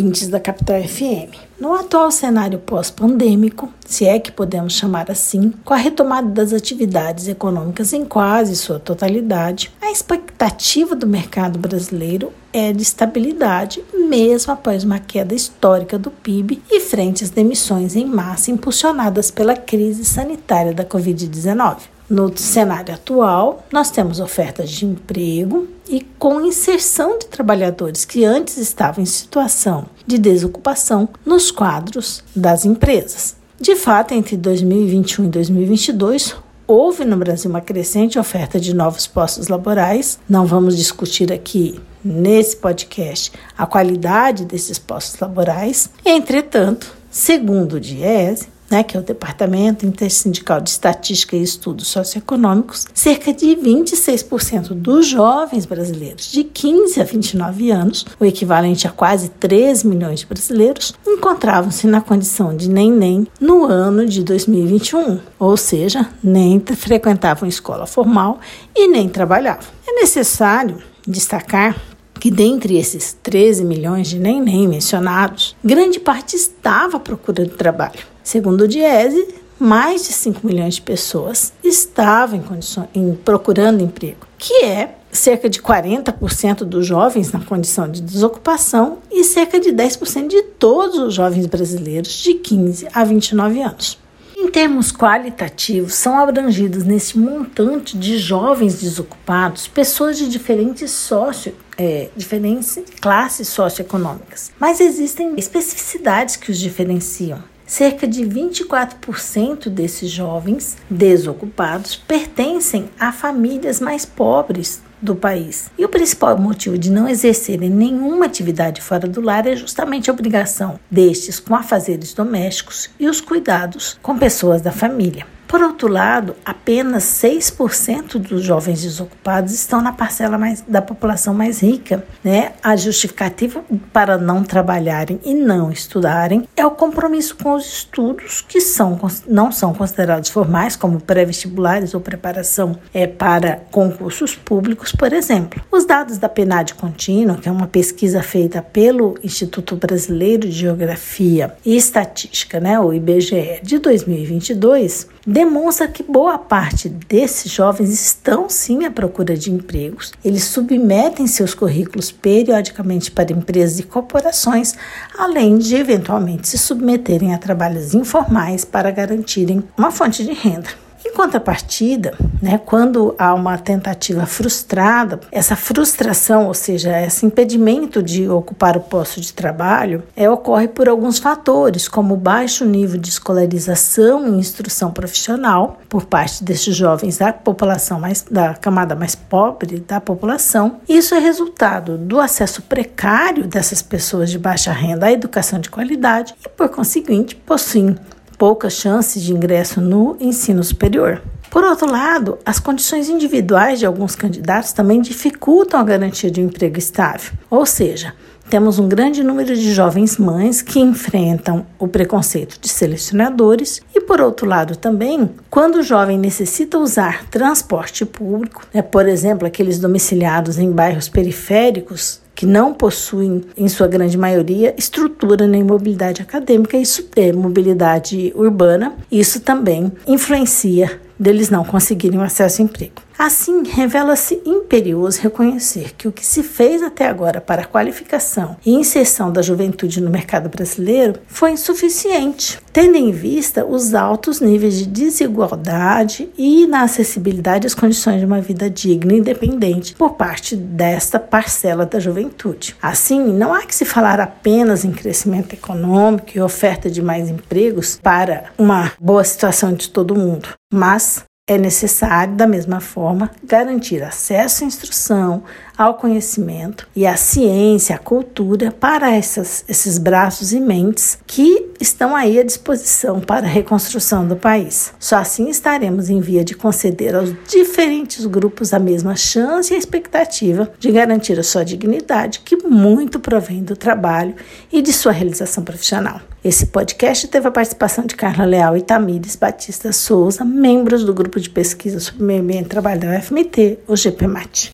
ouvintes da Capital FM. No atual cenário pós-pandêmico, se é que podemos chamar assim, com a retomada das atividades econômicas em quase sua totalidade, a expectativa do mercado brasileiro é de estabilidade, mesmo após uma queda histórica do PIB e frente às demissões em massa impulsionadas pela crise sanitária da Covid-19. No cenário atual, nós temos ofertas de emprego e com inserção de trabalhadores que antes estavam em situação de desocupação nos quadros das empresas. De fato, entre 2021 e 2022, houve no Brasil uma crescente oferta de novos postos laborais. Não vamos discutir aqui nesse podcast a qualidade desses postos laborais. Entretanto, segundo o Diese, né, que é o Departamento Intersindical de Estatística e Estudos Socioeconômicos, cerca de 26% dos jovens brasileiros de 15 a 29 anos, o equivalente a quase 3 milhões de brasileiros, encontravam-se na condição de nem-nem no ano de 2021, ou seja, nem frequentavam escola formal e nem trabalhavam. É necessário destacar que dentre esses 13 milhões de nem-nem mencionados, grande parte estava procurando trabalho. Segundo o Diese, mais de 5 milhões de pessoas estavam em em procurando emprego, que é cerca de 40% dos jovens na condição de desocupação e cerca de 10% de todos os jovens brasileiros de 15 a 29 anos. Em termos qualitativos, são abrangidos nesse montante de jovens desocupados pessoas de diferentes sócio, é, diferentes classes socioeconômicas, mas existem especificidades que os diferenciam. Cerca de 24% desses jovens desocupados pertencem a famílias mais pobres do país. E o principal motivo de não exercerem nenhuma atividade fora do lar é justamente a obrigação destes com afazeres domésticos e os cuidados com pessoas da família. Por outro lado, apenas 6% dos jovens desocupados estão na parcela mais, da população mais rica. Né? A justificativa para não trabalharem e não estudarem é o compromisso com os estudos que são, não são considerados formais, como pré-vestibulares ou preparação é, para concursos públicos, por exemplo. Os dados da PNAD contínua, que é uma pesquisa feita pelo Instituto Brasileiro de Geografia e Estatística, né, o IBGE, de 2022, demonstra que boa parte desses jovens estão sim à procura de empregos. Eles submetem seus currículos periodicamente para empresas e corporações, além de eventualmente se submeterem a trabalhos informais para garantirem uma fonte de renda. Contrapartida, né, quando há uma tentativa frustrada, essa frustração, ou seja, esse impedimento de ocupar o posto de trabalho, é, ocorre por alguns fatores, como baixo nível de escolarização e instrução profissional por parte desses jovens da população mais da camada mais pobre da população. Isso é resultado do acesso precário dessas pessoas de baixa renda à educação de qualidade e, por conseguinte, possuem poucas chances de ingresso no ensino superior. Por outro lado, as condições individuais de alguns candidatos também dificultam a garantia de um emprego estável, ou seja, temos um grande número de jovens mães que enfrentam o preconceito de selecionadores e, por outro lado, também, quando o jovem necessita usar transporte público, né, por exemplo, aqueles domiciliados em bairros periféricos, que não possuem, em sua grande maioria, estrutura nem mobilidade acadêmica, isso é mobilidade urbana, isso também influencia deles não conseguirem acesso ao emprego. Assim, revela-se imperioso reconhecer que o que se fez até agora para a qualificação e inserção da juventude no mercado brasileiro foi insuficiente, tendo em vista os altos níveis de desigualdade e na acessibilidade às condições de uma vida digna e independente por parte desta parcela da juventude. Assim, não há que se falar apenas em crescimento econômico e oferta de mais empregos para uma boa situação de todo mundo, mas é necessário, da mesma forma, garantir acesso à instrução, ao conhecimento e à ciência, à cultura para essas, esses braços e mentes que estão aí à disposição para a reconstrução do país. Só assim estaremos em via de conceder aos diferentes grupos a mesma chance e a expectativa de garantir a sua dignidade, que muito provém do trabalho e de sua realização profissional. Esse podcast teve a participação de Carla Leal e Tamires Batista Souza, membros do grupo de pesquisa sobre meio ambiente e trabalho da UFMT, o GPMAT.